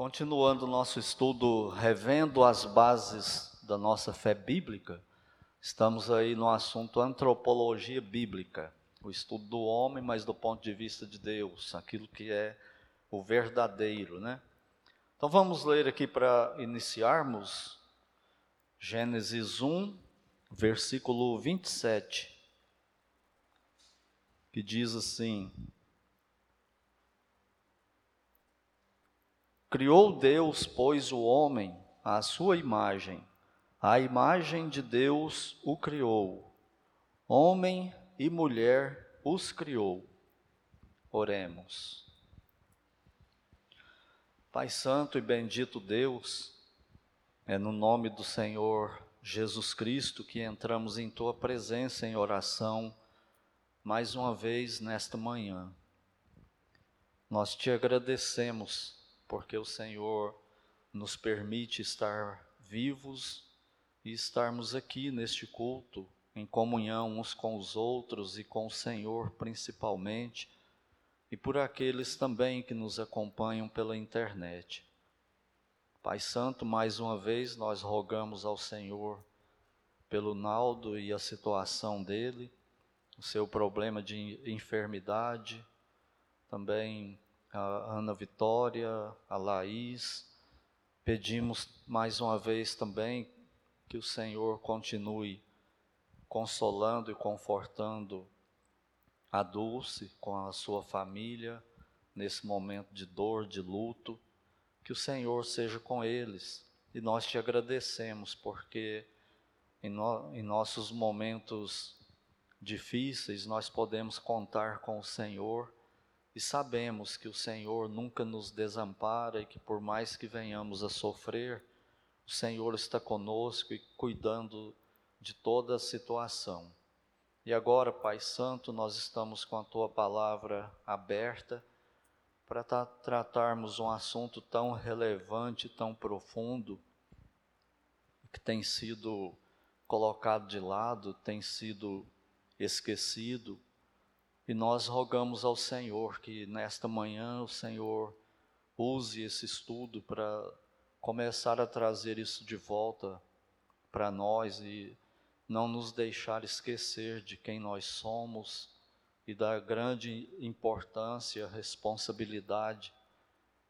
Continuando nosso estudo, revendo as bases da nossa fé bíblica, estamos aí no assunto antropologia bíblica, o estudo do homem, mas do ponto de vista de Deus, aquilo que é o verdadeiro, né? Então vamos ler aqui para iniciarmos Gênesis 1, versículo 27, que diz assim: Criou Deus, pois, o homem à sua imagem, a imagem de Deus o criou, homem e mulher os criou. Oremos. Pai Santo e bendito Deus, é no nome do Senhor Jesus Cristo que entramos em Tua presença em oração mais uma vez nesta manhã. Nós te agradecemos porque o Senhor nos permite estar vivos e estarmos aqui neste culto, em comunhão uns com os outros e com o Senhor principalmente, e por aqueles também que nos acompanham pela internet. Pai Santo, mais uma vez nós rogamos ao Senhor pelo Naldo e a situação dele, o seu problema de enfermidade, também a Ana Vitória, a Laís. Pedimos mais uma vez também que o Senhor continue consolando e confortando a Dulce com a sua família nesse momento de dor, de luto. Que o Senhor seja com eles. E nós te agradecemos porque em, no, em nossos momentos difíceis nós podemos contar com o Senhor e sabemos que o Senhor nunca nos desampara e que por mais que venhamos a sofrer, o Senhor está conosco e cuidando de toda a situação. E agora, Pai Santo, nós estamos com a tua palavra aberta para tratarmos um assunto tão relevante, tão profundo, que tem sido colocado de lado, tem sido esquecido, e nós rogamos ao Senhor que nesta manhã o Senhor use esse estudo para começar a trazer isso de volta para nós e não nos deixar esquecer de quem nós somos e da grande importância, responsabilidade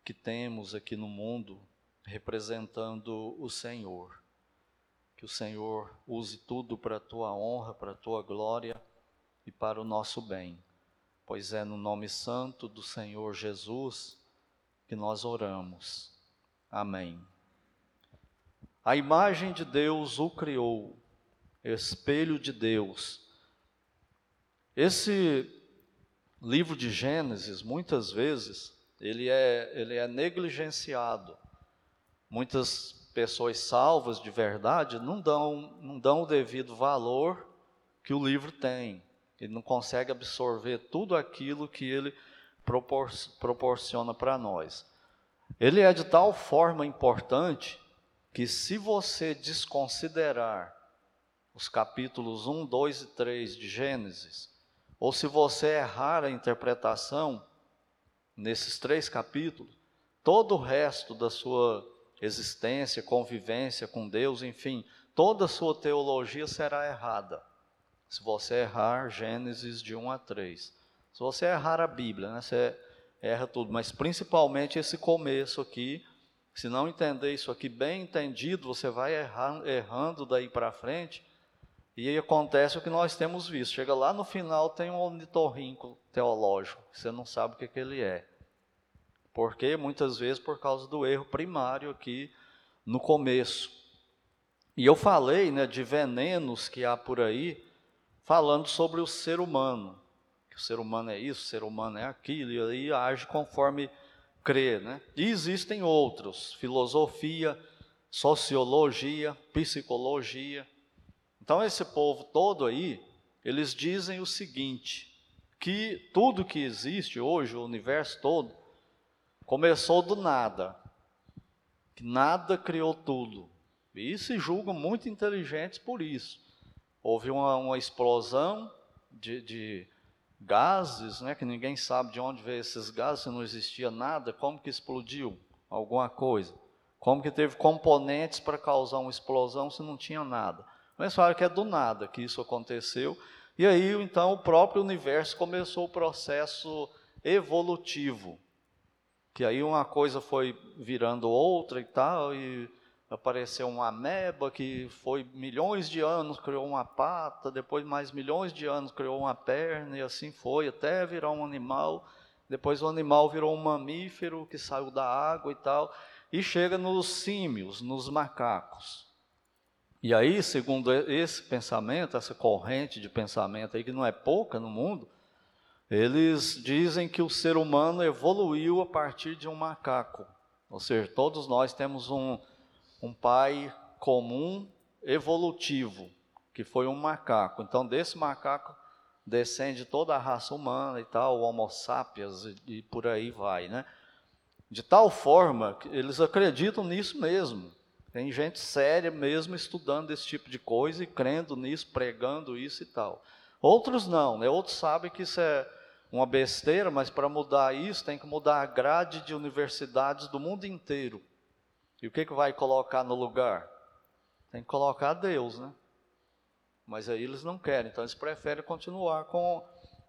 que temos aqui no mundo representando o Senhor. Que o Senhor use tudo para a tua honra, para a tua glória e para o nosso bem pois é no nome santo do Senhor Jesus que nós oramos. Amém. A imagem de Deus o criou, espelho de Deus. Esse livro de Gênesis, muitas vezes, ele é, ele é negligenciado. Muitas pessoas salvas de verdade não dão, não dão o devido valor que o livro tem. Ele não consegue absorver tudo aquilo que ele propor proporciona para nós. Ele é de tal forma importante que, se você desconsiderar os capítulos 1, 2 e 3 de Gênesis, ou se você errar a interpretação nesses três capítulos, todo o resto da sua existência, convivência com Deus, enfim, toda a sua teologia será errada. Se você errar Gênesis de 1 a 3. Se você errar a Bíblia, né, você erra tudo, mas principalmente esse começo aqui. Se não entender isso aqui bem entendido, você vai errar, errando daí para frente. E aí acontece o que nós temos visto. Chega lá no final, tem um ornitorrinco teológico, você não sabe o que, que ele é. Porque muitas vezes por causa do erro primário aqui no começo. E eu falei né, de venenos que há por aí, falando sobre o ser humano. Que o ser humano é isso, o ser humano é aquilo, e aí age conforme crê. Né? E existem outros, filosofia, sociologia, psicologia. Então, esse povo todo aí, eles dizem o seguinte: que tudo que existe hoje, o universo todo, começou do nada. Que nada criou tudo. E se julgam muito inteligentes por isso. Houve uma, uma explosão de, de, gases, né, que ninguém sabe de onde veio esses gases, se não existia nada, como que explodiu? alguma coisa. Como que teve componentes para causar uma explosão se não tinha nada? Mas fala que é do nada que isso aconteceu. E aí, então, o próprio universo começou o processo evolutivo. Que aí uma coisa foi virando outra e tal, e apareceu uma ameba que foi milhões de anos, criou uma pata, depois mais milhões de anos criou uma perna, e assim foi, até virar um animal. Depois o animal virou um mamífero que saiu da água e tal, e chega nos símios, nos macacos. E aí, segundo esse pensamento, essa corrente de pensamento aí, que não é pouca no mundo, eles dizem que o ser humano evoluiu a partir de um macaco. Ou seja, todos nós temos um, um pai comum evolutivo, que foi um macaco. Então, desse macaco descende toda a raça humana e tal, o Homo sapiens e, e por aí vai, né? De tal forma que eles acreditam nisso mesmo, tem gente séria mesmo estudando esse tipo de coisa e crendo nisso, pregando isso e tal. Outros não, né? Outros sabem que isso é uma besteira, mas para mudar isso tem que mudar a grade de universidades do mundo inteiro. E o que, que vai colocar no lugar? Tem que colocar Deus, né? Mas aí eles não querem, então eles preferem continuar com,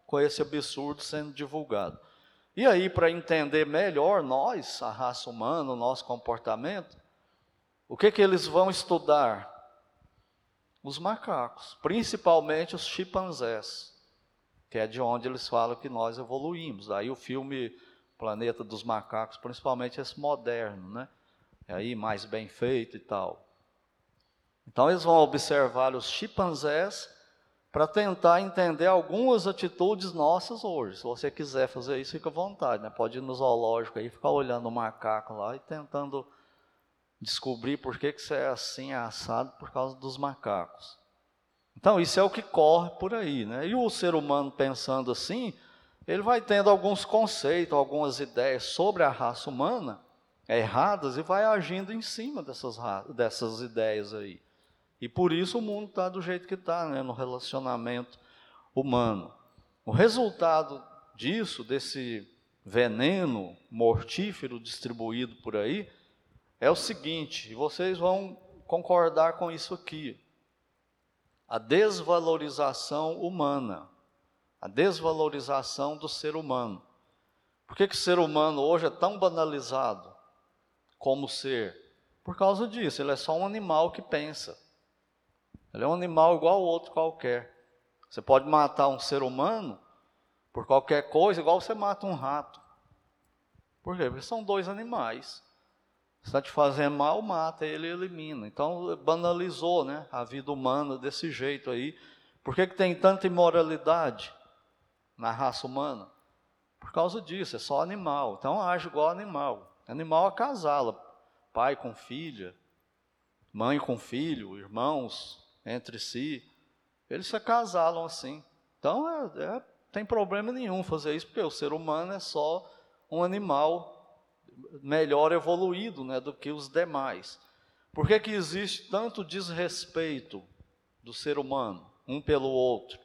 com esse absurdo sendo divulgado. E aí, para entender melhor nós, a raça humana, o nosso comportamento, o que, que eles vão estudar? Os macacos, principalmente os chimpanzés, que é de onde eles falam que nós evoluímos. Aí o filme Planeta dos Macacos, principalmente esse moderno, né? É aí mais bem feito e tal. Então eles vão observar os chimpanzés para tentar entender algumas atitudes nossas hoje. Se você quiser fazer isso, fica à vontade, né? Pode ir no zoológico aí, ficar olhando o macaco lá e tentando descobrir por que, que você é assim, é assado, por causa dos macacos. Então, isso é o que corre por aí, né? E o ser humano pensando assim, ele vai tendo alguns conceitos, algumas ideias sobre a raça humana erradas e vai agindo em cima dessas, dessas ideias aí. E por isso o mundo está do jeito que está, né, no relacionamento humano. O resultado disso, desse veneno mortífero distribuído por aí, é o seguinte, e vocês vão concordar com isso aqui: a desvalorização humana, a desvalorização do ser humano. Por que, que o ser humano hoje é tão banalizado como ser? Por causa disso, ele é só um animal que pensa. Ele é um animal igual ao outro qualquer. Você pode matar um ser humano por qualquer coisa, igual você mata um rato. Por quê? Porque são dois animais está te fazendo mal, mata, ele elimina. Então banalizou né, a vida humana desse jeito aí. Por que, que tem tanta imoralidade na raça humana? Por causa disso, é só animal. Então age igual animal. Animal acasala, pai com filha, mãe com filho, irmãos entre si. Eles se acasalam assim. Então é, é, tem problema nenhum fazer isso, porque o ser humano é só um animal melhor evoluído né, do que os demais. Por que, que existe tanto desrespeito do ser humano, um pelo outro?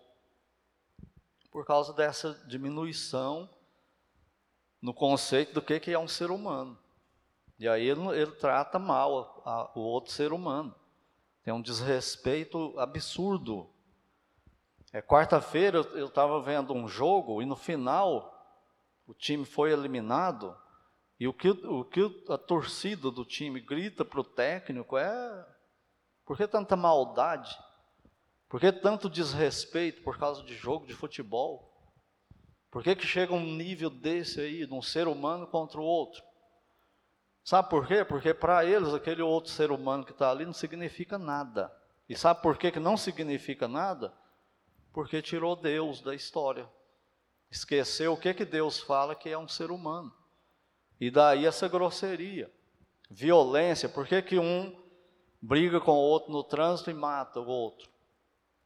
Por causa dessa diminuição no conceito do que, que é um ser humano. E aí ele, ele trata mal a, a, o outro ser humano. Tem um desrespeito absurdo. É, Quarta-feira eu estava vendo um jogo e no final o time foi eliminado e o que, o que a torcida do time grita para o técnico é: por que tanta maldade? Por que tanto desrespeito por causa de jogo de futebol? Por que, que chega um nível desse aí, de um ser humano contra o outro? Sabe por quê? Porque para eles aquele outro ser humano que está ali não significa nada. E sabe por quê que não significa nada? Porque tirou Deus da história. Esqueceu o que, que Deus fala que é um ser humano. E daí essa grosseria, violência. Por que, que um briga com o outro no trânsito e mata o outro?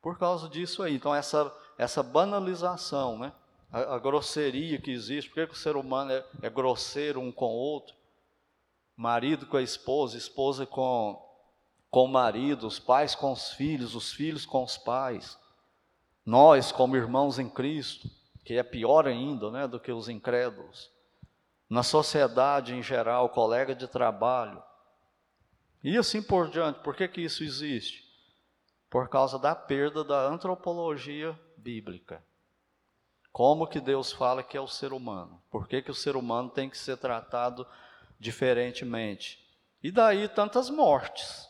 Por causa disso aí. Então, essa, essa banalização, né? A, a grosseria que existe. Por que, o ser humano é, é grosseiro um com o outro? Marido com a esposa, esposa com, com o marido, os pais com os filhos, os filhos com os pais. Nós, como irmãos em Cristo, que é pior ainda né, do que os incrédulos. na sociedade em geral, colega de trabalho. E assim por diante. Por que, que isso existe? Por causa da perda da antropologia bíblica. Como que Deus fala que é o ser humano? Por que, que o ser humano tem que ser tratado diferentemente? E daí tantas mortes.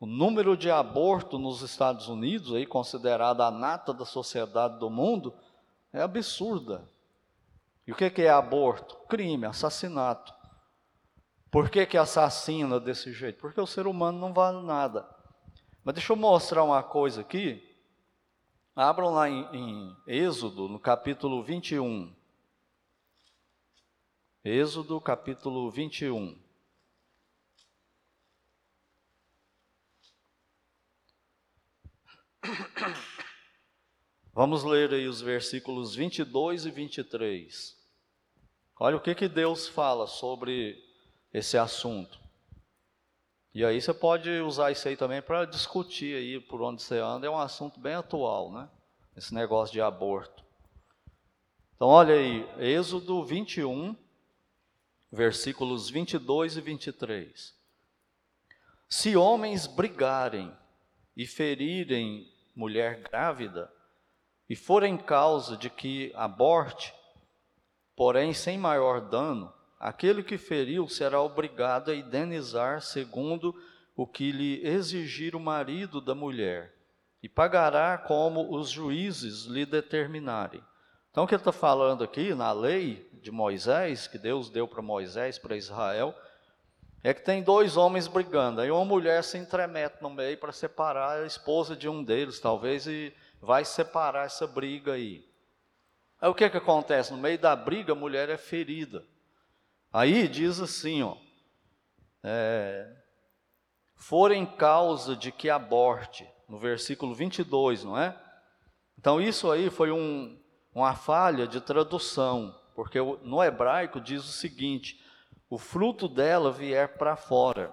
O número de aborto nos Estados Unidos, aí considerada a nata da sociedade do mundo, é absurda. E o que é aborto? Crime, assassinato. Por que, que assassina desse jeito? Porque o ser humano não vale nada. Mas deixa eu mostrar uma coisa aqui. Abram lá em, em Êxodo, no capítulo 21. Êxodo, capítulo 21. Vamos ler aí os versículos 22 e 23. Olha o que, que Deus fala sobre esse assunto. E aí você pode usar isso aí também para discutir aí por onde você anda, é um assunto bem atual, né? Esse negócio de aborto. Então olha aí, Êxodo 21, versículos 22 e 23. Se homens brigarem e ferirem mulher grávida, e forem causa de que aborte, porém sem maior dano, aquele que feriu será obrigado a indenizar segundo o que lhe exigir o marido da mulher, e pagará como os juízes lhe determinarem. Então, o que ele está falando aqui, na lei de Moisés, que Deus deu para Moisés, para Israel, é que tem dois homens brigando, aí uma mulher se entremete no meio para separar a esposa de um deles, talvez, e vai separar essa briga aí. Aí o que, que acontece? No meio da briga, a mulher é ferida. Aí diz assim, ó, é, forem causa de que aborte, no versículo 22, não é? Então isso aí foi um, uma falha de tradução, porque no hebraico diz o seguinte: o fruto dela vier para fora.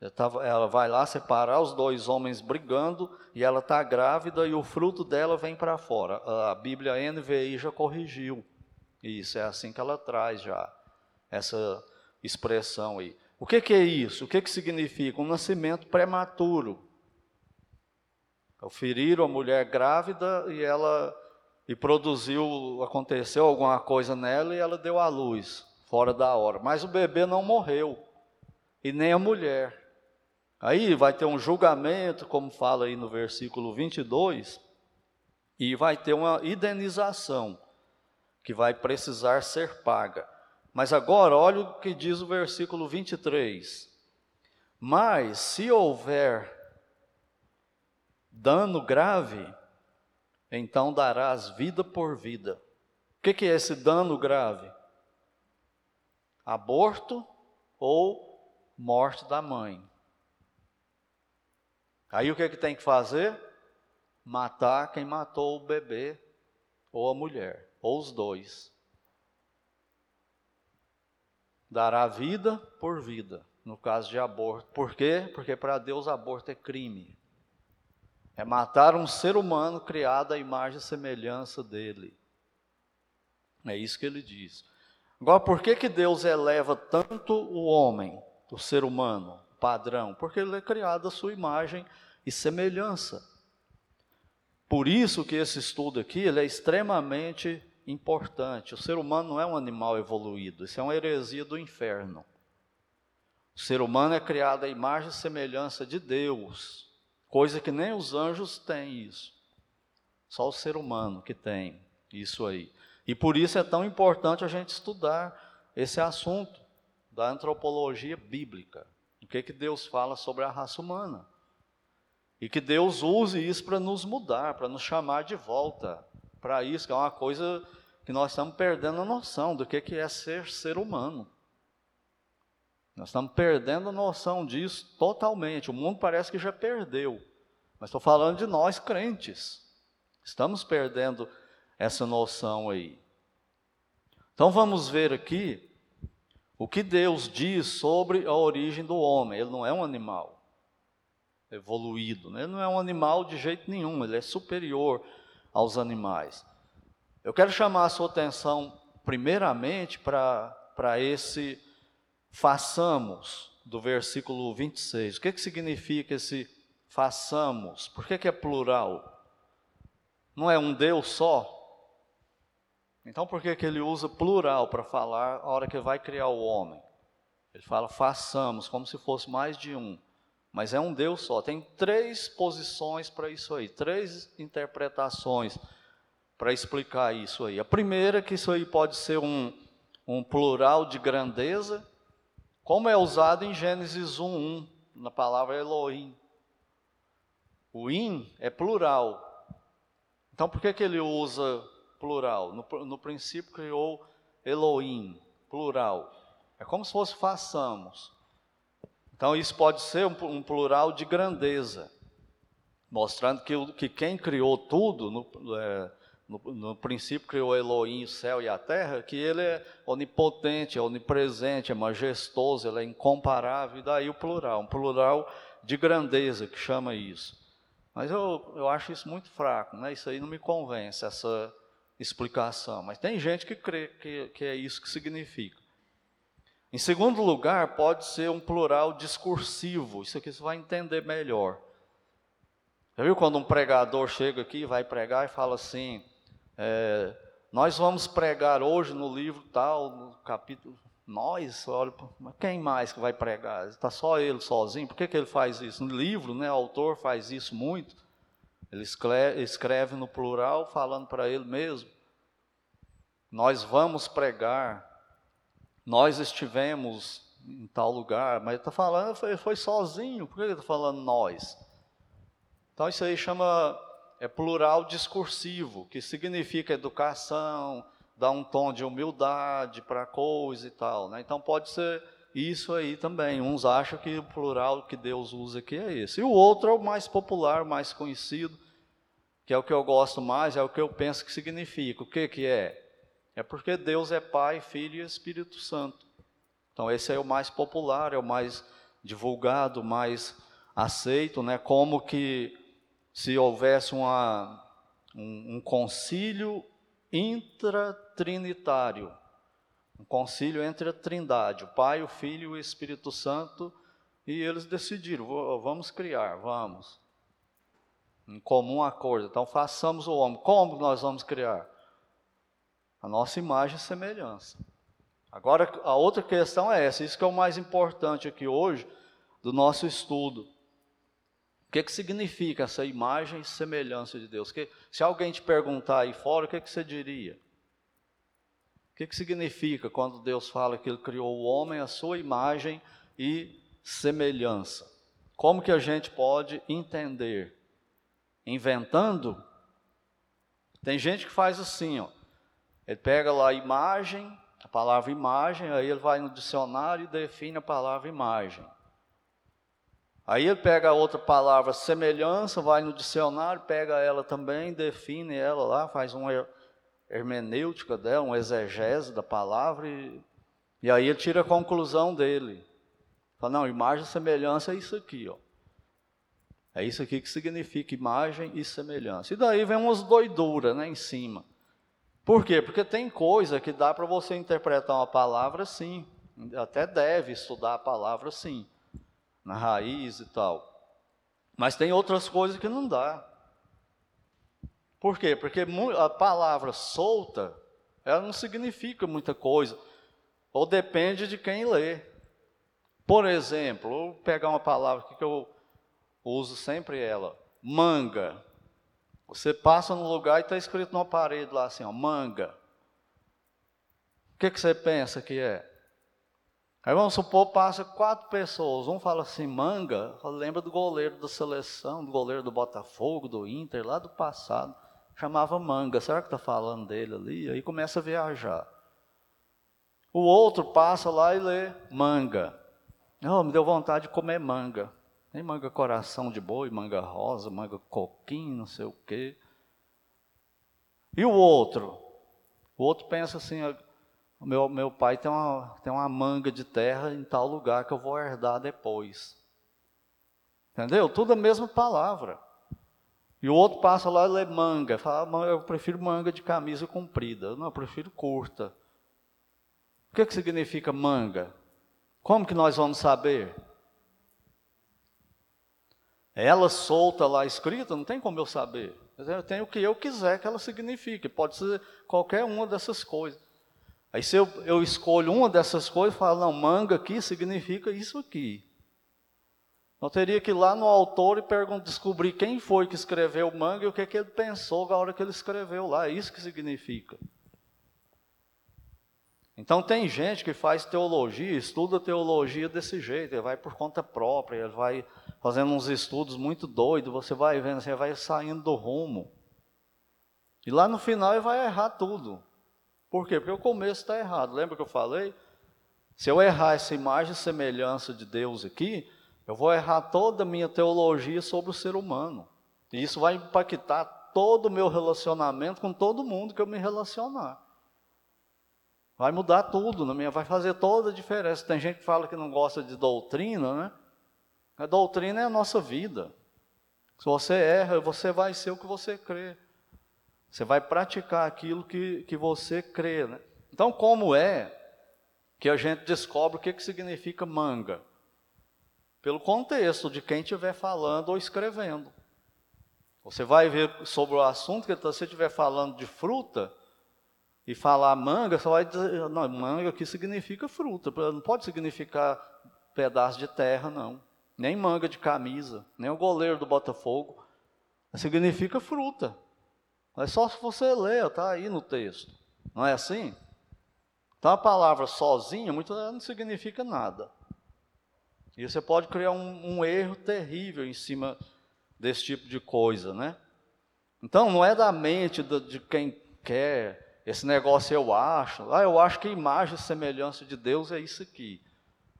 Ela vai lá separar os dois homens brigando e ela está grávida e o fruto dela vem para fora. A Bíblia NVI já corrigiu isso, é assim que ela traz já essa expressão aí. O que, que é isso? O que, que significa? Um nascimento prematuro. Feriram a mulher grávida e ela e produziu, aconteceu alguma coisa nela e ela deu à luz, fora da hora. Mas o bebê não morreu, e nem a mulher. Aí vai ter um julgamento, como fala aí no versículo 22, e vai ter uma indenização que vai precisar ser paga. Mas agora, olha o que diz o versículo 23. Mas se houver dano grave, então darás vida por vida. O que, que é esse dano grave? Aborto ou morte da mãe. Aí o que, é que tem que fazer? Matar quem matou o bebê ou a mulher, ou os dois. Dará vida por vida, no caso de aborto. Por quê? Porque para Deus aborto é crime. É matar um ser humano criado à imagem e semelhança dele. É isso que ele diz. Agora, por que, que Deus eleva tanto o homem, o ser humano, padrão? Porque ele é criado à sua imagem e semelhança. Por isso que esse estudo aqui ele é extremamente importante. O ser humano não é um animal evoluído, isso é uma heresia do inferno. O ser humano é criado à imagem e semelhança de Deus, coisa que nem os anjos têm isso. Só o ser humano que tem isso aí. E por isso é tão importante a gente estudar esse assunto da antropologia bíblica. O que, que Deus fala sobre a raça humana. E que Deus use isso para nos mudar, para nos chamar de volta para isso, que é uma coisa que nós estamos perdendo a noção do que é ser ser humano. Nós estamos perdendo a noção disso totalmente. O mundo parece que já perdeu. Mas estou falando de nós crentes. Estamos perdendo essa noção aí. Então vamos ver aqui o que Deus diz sobre a origem do homem. Ele não é um animal evoluído. Né? Ele não é um animal de jeito nenhum, ele é superior aos animais. Eu quero chamar a sua atenção primeiramente para esse façamos do versículo 26. O que, que significa esse façamos? Por que, que é plural? Não é um Deus só? Então por que, que ele usa plural para falar a hora que vai criar o homem? Ele fala façamos, como se fosse mais de um. Mas é um Deus só. Tem três posições para isso aí, três interpretações para explicar isso aí. A primeira, que isso aí pode ser um, um plural de grandeza, como é usado em Gênesis 1, na palavra Elohim. O in é plural. Então por que, que ele usa plural? No, no princípio criou Elohim, plural. É como se fosse façamos. Então, isso pode ser um, um plural de grandeza, mostrando que, que quem criou tudo, no, é, no, no, princípio criou Elohim, o céu e a terra, que ele é onipotente, é onipresente, é majestoso, ele é incomparável, e daí o plural, um plural de grandeza que chama isso. Mas eu, eu acho isso muito fraco, né? isso aí não me convence, essa explicação. Mas tem gente que crê que, que é isso que significa. Em segundo lugar, pode ser um plural discursivo. Isso aqui você vai entender melhor. Já viu quando um pregador chega aqui, vai pregar e fala assim: é, Nós vamos pregar hoje no livro tal, no capítulo. Nós, olha, quem mais que vai pregar? Está só ele sozinho? Por que, que ele faz isso? No livro, né, o autor faz isso muito. Ele escreve no plural, falando para ele mesmo. Nós vamos pregar nós estivemos em tal lugar, mas está falando, foi, foi sozinho, por que ele está falando nós? Então isso aí chama, é plural discursivo, que significa educação, dá um tom de humildade para a coisa e tal, né? Então pode ser isso aí também, uns acham que o plural que Deus usa aqui é esse, e o outro é o mais popular, mais conhecido, que é o que eu gosto mais, é o que eu penso que significa, o que que é? É porque Deus é Pai, Filho e Espírito Santo. Então esse é o mais popular, é o mais divulgado, mais aceito, né? Como que se houvesse uma, um, um concílio intratrinitário, um concílio entre a Trindade, o Pai, o Filho e o Espírito Santo, e eles decidiram, vamos criar, vamos. Em comum acordo. Então façamos o homem. Como nós vamos criar? A nossa imagem e semelhança. Agora, a outra questão é essa, isso que é o mais importante aqui hoje do nosso estudo. O que, que significa essa imagem e semelhança de Deus? Que, se alguém te perguntar aí fora, o que, que você diria? O que, que significa quando Deus fala que Ele criou o homem à sua imagem e semelhança? Como que a gente pode entender? Inventando? Tem gente que faz assim, ó. Ele pega lá a imagem, a palavra imagem, aí ele vai no dicionário e define a palavra imagem. Aí ele pega a outra palavra semelhança, vai no dicionário, pega ela também, define ela lá, faz uma hermenêutica dela, uma exegese da palavra, e, e aí ele tira a conclusão dele. Fala, não, imagem e semelhança é isso aqui, ó. É isso aqui que significa imagem e semelhança. E daí vem umas doiduras né, em cima. Por quê? Porque tem coisa que dá para você interpretar uma palavra sim, até deve estudar a palavra sim, na raiz e tal. Mas tem outras coisas que não dá. Por quê? Porque a palavra solta, ela não significa muita coisa, ou depende de quem lê. Por exemplo, vou pegar uma palavra que eu uso sempre ela, manga. Você passa no lugar e está escrito numa parede lá assim, ó, manga. O que, que você pensa que é? Aí vamos supor, passa quatro pessoas, um fala assim, manga, lembra do goleiro da seleção, do goleiro do Botafogo, do Inter, lá do passado, chamava manga, será que está falando dele ali? Aí começa a viajar. O outro passa lá e lê manga. Oh, me deu vontade de comer manga. Tem manga coração de boi, manga rosa, manga coquinho, não sei o quê. E o outro? O outro pensa assim, o meu, meu pai tem uma, tem uma manga de terra em tal lugar que eu vou herdar depois. Entendeu? Tudo a mesma palavra. E o outro passa lá e lê manga. Fala, ah, eu prefiro manga de camisa comprida. Não, eu prefiro curta. O que, que significa manga? Como que nós vamos saber? Ela solta lá escrita, não tem como eu saber. Eu tenho o que eu quiser que ela signifique. Pode ser qualquer uma dessas coisas. Aí se eu, eu escolho uma dessas coisas, falo, não, manga aqui significa isso aqui. Eu teria que ir lá no autor e descobrir quem foi que escreveu o manga e o que, que ele pensou na hora que ele escreveu lá. É isso que significa. Então tem gente que faz teologia, estuda teologia desse jeito, ele vai por conta própria, ele vai fazendo uns estudos muito doidos, você vai vendo, você vai saindo do rumo. E lá no final ele vai errar tudo. Por quê? Porque o começo está errado. Lembra que eu falei? Se eu errar essa imagem e semelhança de Deus aqui, eu vou errar toda a minha teologia sobre o ser humano. E isso vai impactar todo o meu relacionamento com todo mundo que eu me relacionar. Vai mudar tudo, na minha, vai fazer toda a diferença. Tem gente que fala que não gosta de doutrina, né? A doutrina é a nossa vida. Se você erra, você vai ser o que você crê. Você vai praticar aquilo que, que você crê. Né? Então, como é que a gente descobre o que, que significa manga? Pelo contexto de quem estiver falando ou escrevendo. Você vai ver sobre o assunto que você estiver falando de fruta, e falar manga, você vai dizer, não, manga aqui significa fruta, não pode significar pedaço de terra, não. Nem manga de camisa, nem o goleiro do Botafogo. Significa fruta. É só se você ler, está aí no texto. Não é assim? Então a palavra sozinha vezes não significa nada. E você pode criar um, um erro terrível em cima desse tipo de coisa, né? Então não é da mente de, de quem quer esse negócio eu acho, ah, eu acho que imagem e semelhança de Deus é isso aqui.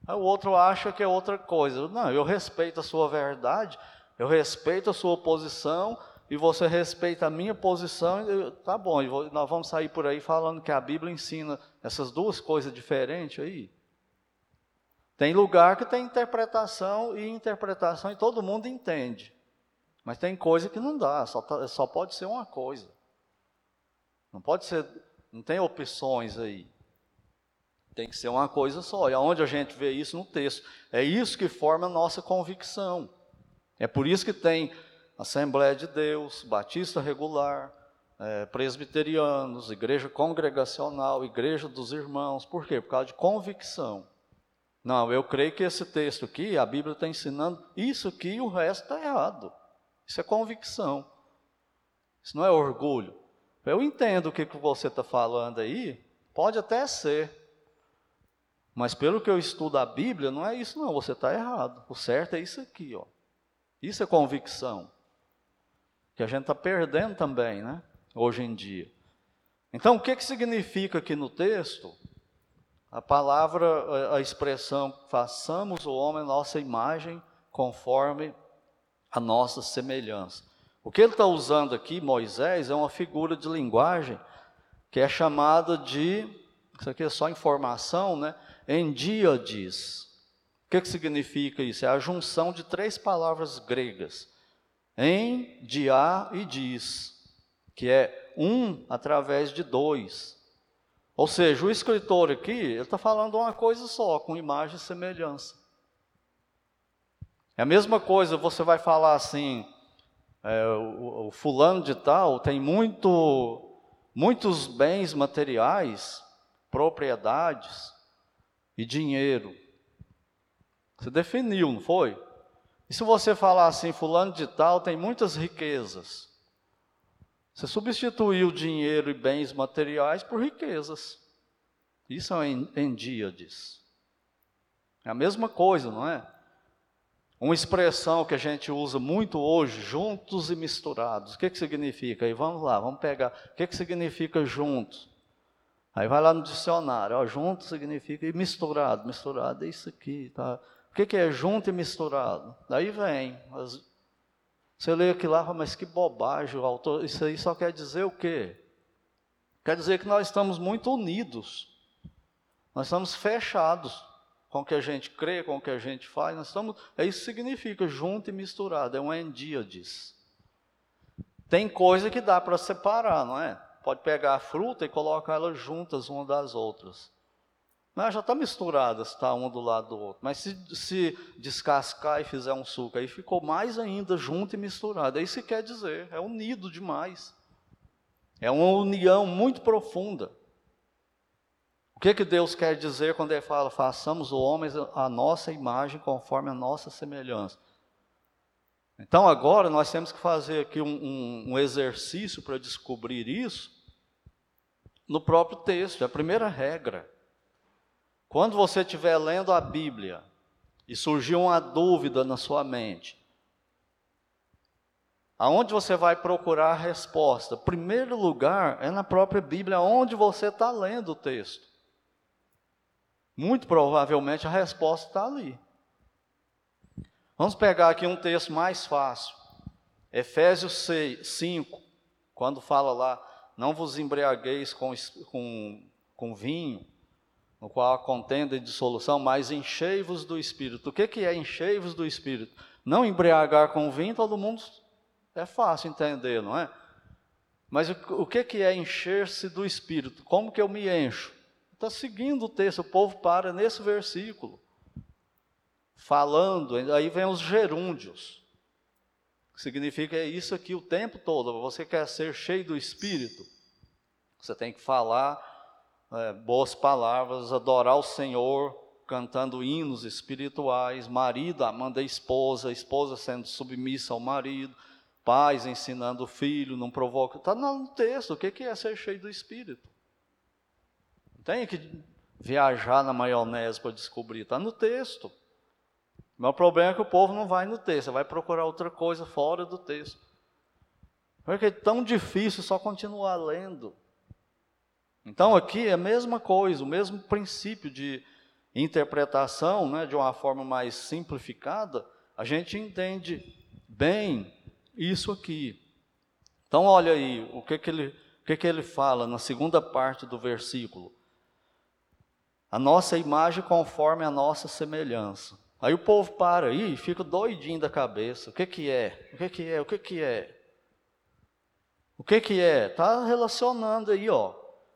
Aí o outro acha que é outra coisa. Não, eu respeito a sua verdade, eu respeito a sua posição, e você respeita a minha posição, eu, tá bom, nós vamos sair por aí falando que a Bíblia ensina essas duas coisas diferentes aí. Tem lugar que tem interpretação e interpretação e todo mundo entende. Mas tem coisa que não dá, só, tá, só pode ser uma coisa. Não pode ser, não tem opções aí. Tem que ser uma coisa só. E aonde a gente vê isso no texto? É isso que forma a nossa convicção. É por isso que tem Assembleia de Deus, Batista Regular, é, Presbiterianos, Igreja Congregacional, Igreja dos Irmãos. Por quê? Por causa de convicção. Não, eu creio que esse texto aqui, a Bíblia está ensinando isso aqui e o resto está errado. Isso é convicção. Isso não é orgulho. Eu entendo o que, que você está falando aí, pode até ser. Mas pelo que eu estudo a Bíblia, não é isso não, você está errado. O certo é isso aqui, ó. Isso é convicção. Que a gente está perdendo também, né? Hoje em dia. Então, o que, que significa aqui no texto? A palavra, a expressão, façamos o homem nossa imagem conforme a nossa semelhança. O que ele está usando aqui, Moisés, é uma figura de linguagem que é chamada de, isso aqui é só informação, né? Endíades. O que, que significa isso? É a junção de três palavras gregas. Em, dia e diz, que é um através de dois. Ou seja, o escritor aqui, ele está falando uma coisa só, com imagem e semelhança. É a mesma coisa, você vai falar assim, é, o, o, fulano de tal tem muito, muitos bens materiais, propriedades e dinheiro. Você definiu, não foi? E se você falar assim, fulano de tal tem muitas riquezas, você substituiu dinheiro e bens materiais por riquezas. Isso é disso. É a mesma coisa, não é? Uma expressão que a gente usa muito hoje, juntos e misturados. O que, que significa? Aí vamos lá, vamos pegar. O que, que significa juntos? Aí vai lá no dicionário, ó, junto significa misturado. Misturado é isso aqui, tá? O que, que é junto e misturado? Daí vem. As, você lê aquilo lá, mas que bobagem, o autor, isso aí só quer dizer o quê? Quer dizer que nós estamos muito unidos. Nós estamos fechados com o que a gente crê, com o que a gente faz, nós estamos, é isso que significa junto e misturado, é um endíades. Tem coisa que dá para separar, não é? Pode pegar a fruta e colocar elas juntas uma das outras. Mas já está misturada, está um do lado do outro. Mas se, se descascar e fizer um suco, aí ficou mais ainda junto e misturado. É isso que quer dizer, é unido demais. É uma união muito profunda. O que, que Deus quer dizer quando Ele fala, façamos o homem a nossa imagem conforme a nossa semelhança? Então agora nós temos que fazer aqui um, um, um exercício para descobrir isso no próprio texto, é a primeira regra. Quando você estiver lendo a Bíblia e surgir uma dúvida na sua mente, aonde você vai procurar a resposta? Primeiro lugar é na própria Bíblia, onde você está lendo o texto. Muito provavelmente a resposta está ali. Vamos pegar aqui um texto mais fácil. Efésios 6, 5, quando fala lá, não vos embriagueis com, com, com vinho, no qual há contenda e dissolução, mas enchei-vos do Espírito. O que, que é enchei-vos do Espírito? Não embriagar com vinho, todo mundo é fácil entender, não é? Mas o, o que, que é encher-se do Espírito? Como que eu me encho? Está seguindo o texto, o povo para nesse versículo falando, aí vem os gerúndios, significa é isso aqui o tempo todo. Você quer ser cheio do Espírito, você tem que falar é, boas palavras, adorar o Senhor, cantando hinos espirituais, marido amando a esposa, a esposa sendo submissa ao marido, pais ensinando o filho, não provoca. Está no texto, o que é ser cheio do Espírito? Não tem que viajar na maionese para descobrir, está no texto. Mas o problema é que o povo não vai no texto, vai procurar outra coisa fora do texto. Porque é tão difícil só continuar lendo. Então aqui é a mesma coisa, o mesmo princípio de interpretação, né, de uma forma mais simplificada, a gente entende bem isso aqui. Então olha aí, o que, que, ele, o que, que ele fala na segunda parte do versículo. A nossa imagem conforme a nossa semelhança. Aí o povo para aí e fica doidinho da cabeça. O que que é? O que que é? O que que é? O que que é? Está relacionando aí, ó.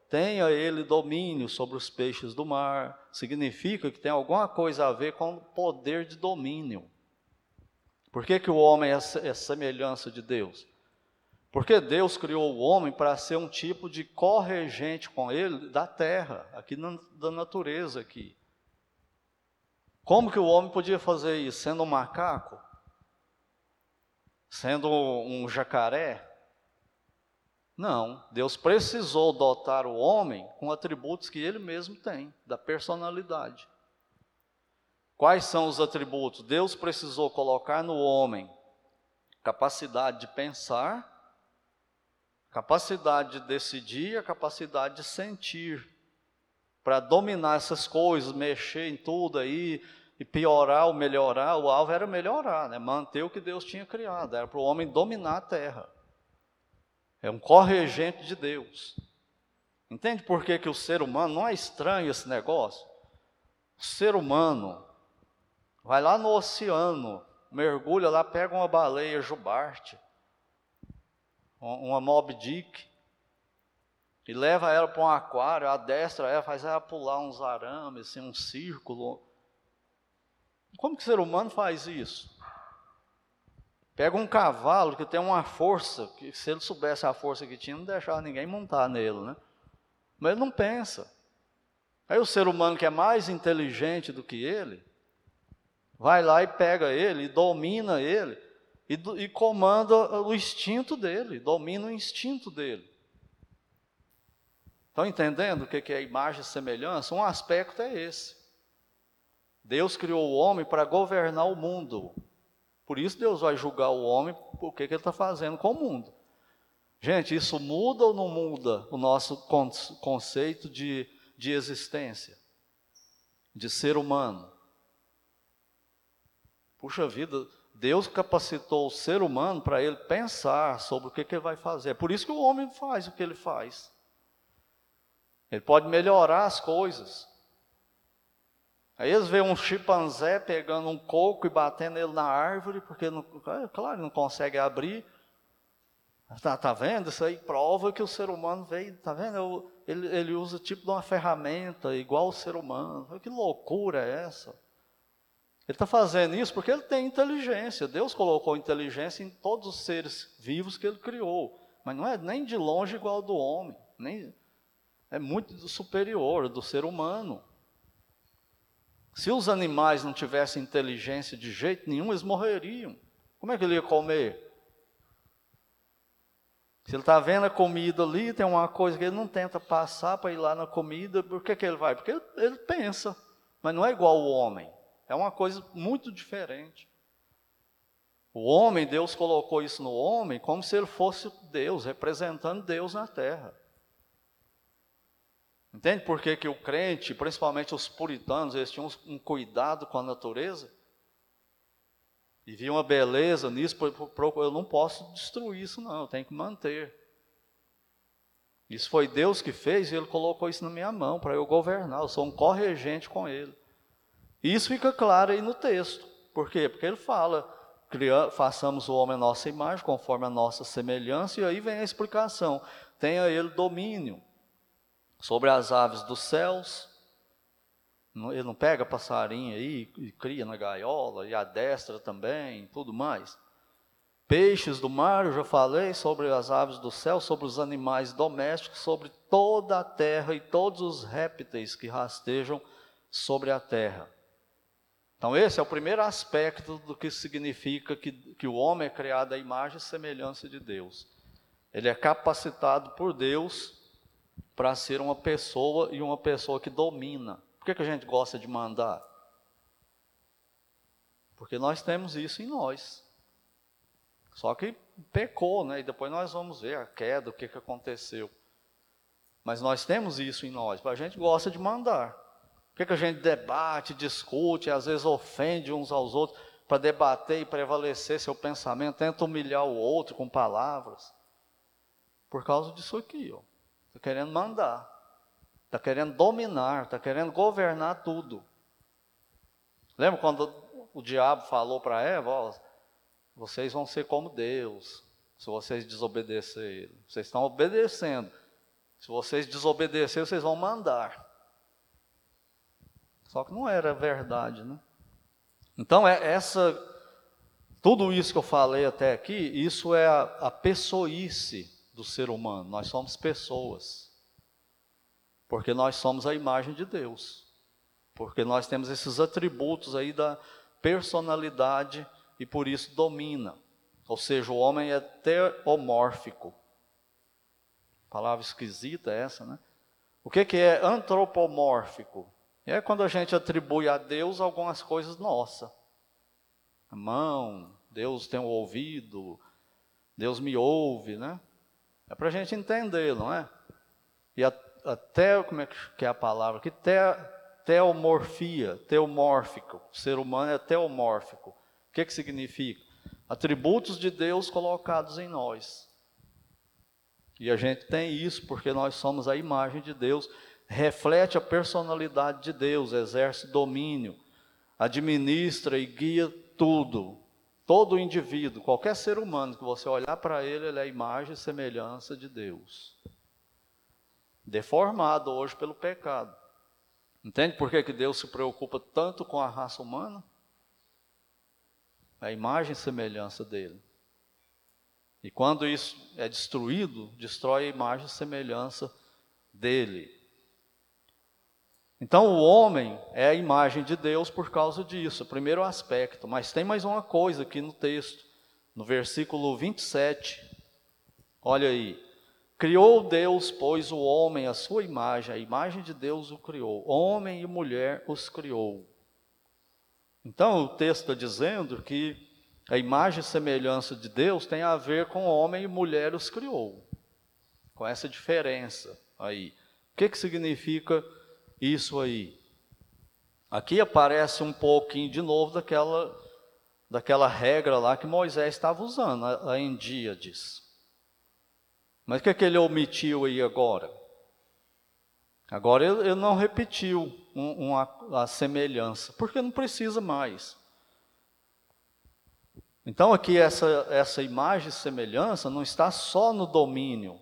Tenha ele domínio sobre os peixes do mar. Significa que tem alguma coisa a ver com o poder de domínio. Por que, que o homem é, é semelhança de Deus? Porque Deus criou o homem para ser um tipo de corregente com ele da terra, aqui na, da natureza aqui. Como que o homem podia fazer isso? Sendo um macaco? Sendo um jacaré? Não, Deus precisou dotar o homem com atributos que ele mesmo tem, da personalidade. Quais são os atributos? Deus precisou colocar no homem capacidade de pensar, capacidade de decidir, a capacidade de sentir, para dominar essas coisas, mexer em tudo aí, e piorar ou melhorar, o alvo era melhorar, né? manter o que Deus tinha criado, era para o homem dominar a terra. É um corregente de Deus. Entende por que, que o ser humano, não é estranho esse negócio? O ser humano vai lá no oceano, mergulha lá, pega uma baleia jubarte, uma Mob Dick, e leva ela para um aquário, adestra ela, faz ela pular uns arames, assim, um círculo, como que o ser humano faz isso? Pega um cavalo que tem uma força, que se ele soubesse a força que tinha, não deixava ninguém montar nele, né? Mas ele não pensa. Aí o ser humano que é mais inteligente do que ele, vai lá e pega ele, e domina ele, e, e comanda o instinto dele, domina o instinto dele. Estão entendendo o que é imagem e semelhança? Um aspecto é esse. Deus criou o homem para governar o mundo. Por isso Deus vai julgar o homem por que ele está fazendo com o mundo. Gente, isso muda ou não muda o nosso conceito de, de existência, de ser humano? Puxa vida, Deus capacitou o ser humano para ele pensar sobre o que, que ele vai fazer. É por isso que o homem faz o que ele faz. Ele pode melhorar as coisas. Aí eles veem um chimpanzé pegando um coco e batendo ele na árvore, porque, não, é claro, não consegue abrir. Tá, tá vendo? Isso aí prova que o ser humano veio, tá vendo? Ele, ele usa tipo de uma ferramenta igual o ser humano. Que loucura é essa? Ele está fazendo isso porque ele tem inteligência. Deus colocou inteligência em todos os seres vivos que ele criou. Mas não é nem de longe igual ao do homem. Nem, é muito superior do ser humano. Se os animais não tivessem inteligência de jeito nenhum, eles morreriam. Como é que ele ia comer? Se ele está vendo a comida ali, tem uma coisa que ele não tenta passar para ir lá na comida, por que, que ele vai? Porque ele, ele pensa, mas não é igual o homem. É uma coisa muito diferente. O homem, Deus colocou isso no homem como se ele fosse Deus, representando Deus na terra. Entende por que, que o crente, principalmente os puritanos, eles tinham um cuidado com a natureza? E viam uma beleza nisso, eu não posso destruir isso não, eu tenho que manter. Isso foi Deus que fez e Ele colocou isso na minha mão para eu governar, eu sou um corregente com Ele. E isso fica claro aí no texto. Por quê? Porque ele fala, façamos o homem a nossa imagem, conforme a nossa semelhança, e aí vem a explicação. Tenha ele domínio sobre as aves dos céus. Ele não pega passarinho aí e cria na gaiola, e a destra também, tudo mais. Peixes do mar, eu já falei sobre as aves do céu, sobre os animais domésticos, sobre toda a terra e todos os répteis que rastejam sobre a terra. Então, esse é o primeiro aspecto do que significa que, que o homem é criado à imagem e semelhança de Deus. Ele é capacitado por Deus para ser uma pessoa e uma pessoa que domina. Por que, que a gente gosta de mandar? Porque nós temos isso em nós. Só que pecou, né? E depois nós vamos ver a queda, o que, que aconteceu. Mas nós temos isso em nós. A gente gosta de mandar. Por que, que a gente debate, discute, às vezes ofende uns aos outros para debater e prevalecer seu pensamento, tenta humilhar o outro com palavras? Por causa disso aqui, ó. Está querendo mandar, está querendo dominar, está querendo governar tudo. Lembra quando o diabo falou para Eva: vocês vão ser como Deus, se vocês desobedecerem. Vocês estão obedecendo. Se vocês desobedecerem, vocês vão mandar. Só que não era verdade, né? Então, é essa, tudo isso que eu falei até aqui, isso é a, a pessoice do ser humano, nós somos pessoas. Porque nós somos a imagem de Deus. Porque nós temos esses atributos aí da personalidade e por isso domina. Ou seja, o homem é teomórfico. Palavra esquisita essa, né? O que, que é antropomórfico? É quando a gente atribui a Deus algumas coisas nossas. A mão, Deus tem o um ouvido, Deus me ouve, né? É para a gente entender, não é? E até, como é que é a palavra aqui? Te, teomorfia, teomórfico. O ser humano é teomórfico. O que, que significa? Atributos de Deus colocados em nós. E a gente tem isso porque nós somos a imagem de Deus, reflete a personalidade de Deus, exerce domínio, administra e guia tudo. Todo indivíduo, qualquer ser humano que você olhar para ele, ele é a imagem e semelhança de Deus. Deformado hoje pelo pecado. Entende por que, que Deus se preocupa tanto com a raça humana? A imagem e semelhança dele. E quando isso é destruído, destrói a imagem e semelhança dele. Então, o homem é a imagem de Deus por causa disso, o primeiro aspecto. Mas tem mais uma coisa aqui no texto, no versículo 27. Olha aí. Criou Deus, pois, o homem a sua imagem, a imagem de Deus o criou. Homem e mulher os criou. Então, o texto está dizendo que a imagem e semelhança de Deus tem a ver com homem e mulher os criou. Com essa diferença aí. O que, que significa isso aí. Aqui aparece um pouquinho de novo daquela, daquela regra lá que Moisés estava usando, a, Endíades. Mas o que, é que ele omitiu aí agora? Agora ele, ele não repetiu um, uma, a semelhança, porque não precisa mais. Então aqui essa, essa imagem e semelhança não está só no domínio.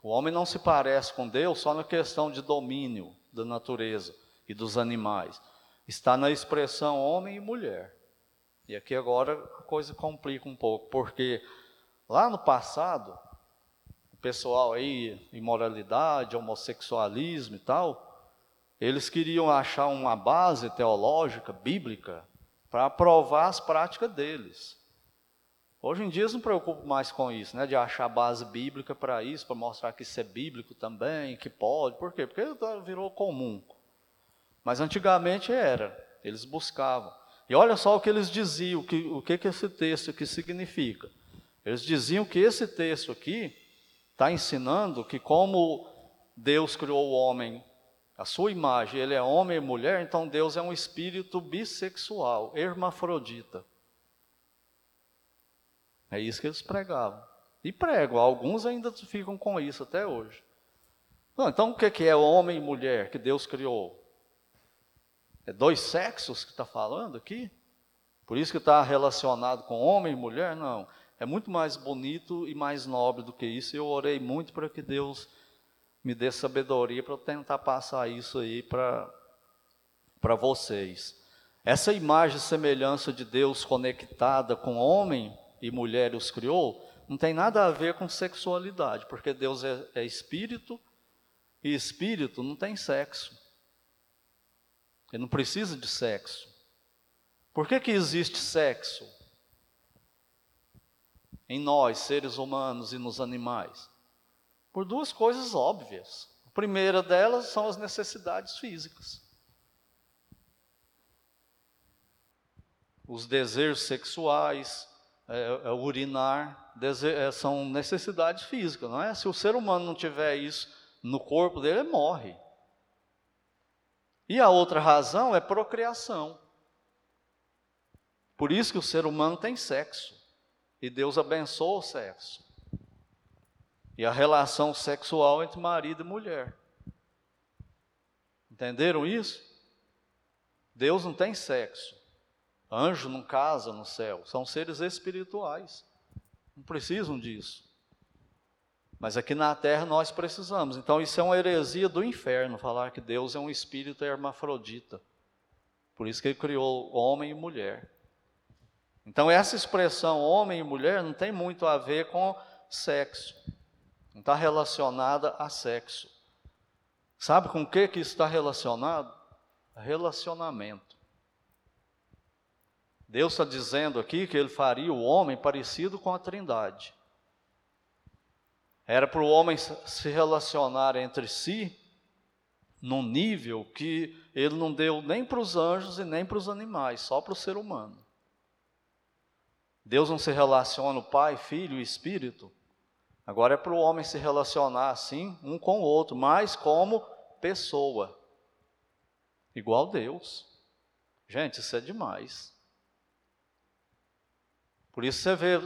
O homem não se parece com Deus só na questão de domínio da natureza e dos animais. Está na expressão homem e mulher. E aqui agora a coisa complica um pouco, porque lá no passado, o pessoal aí, imoralidade, homossexualismo e tal, eles queriam achar uma base teológica, bíblica, para aprovar as práticas deles. Hoje em dia eles não preocupam mais com isso, né? De achar base bíblica para isso, para mostrar que isso é bíblico também, que pode. Por quê? Porque virou comum. Mas antigamente era, eles buscavam. E olha só o que eles diziam, o que, o que, que esse texto aqui significa. Eles diziam que esse texto aqui está ensinando que como Deus criou o homem, a sua imagem, ele é homem e mulher, então Deus é um espírito bissexual, hermafrodita. É isso que eles pregavam. E pregam, alguns ainda ficam com isso até hoje. então o que é homem e mulher que Deus criou? É dois sexos que está falando aqui? Por isso que está relacionado com homem e mulher? Não. É muito mais bonito e mais nobre do que isso. Eu orei muito para que Deus me dê sabedoria para tentar passar isso aí para vocês. Essa imagem e semelhança de Deus conectada com homem e mulher os criou, não tem nada a ver com sexualidade, porque Deus é, é espírito e espírito não tem sexo. Ele não precisa de sexo. Por que, que existe sexo? Em nós, seres humanos e nos animais? Por duas coisas óbvias. A primeira delas são as necessidades físicas. Os desejos sexuais, é, é urinar, é, são necessidades físicas, não é? Se o ser humano não tiver isso no corpo dele, ele morre. E a outra razão é procriação. Por isso que o ser humano tem sexo. E Deus abençoa o sexo. E a relação sexual entre marido e mulher. Entenderam isso? Deus não tem sexo. Anjo não casa no céu. São seres espirituais. Não precisam disso. Mas aqui na terra nós precisamos. Então isso é uma heresia do inferno, falar que Deus é um espírito hermafrodita. Por isso que ele criou homem e mulher. Então essa expressão homem e mulher não tem muito a ver com sexo. Não está relacionada a sexo. Sabe com o que, que isso está relacionado? Relacionamento. Deus está dizendo aqui que ele faria o homem parecido com a trindade. Era para o homem se relacionar entre si num nível que ele não deu nem para os anjos e nem para os animais, só para o ser humano. Deus não se relaciona o Pai, Filho e Espírito. Agora é para o homem se relacionar assim, um com o outro, mas como pessoa, igual Deus. Gente, isso é demais. Por isso você vê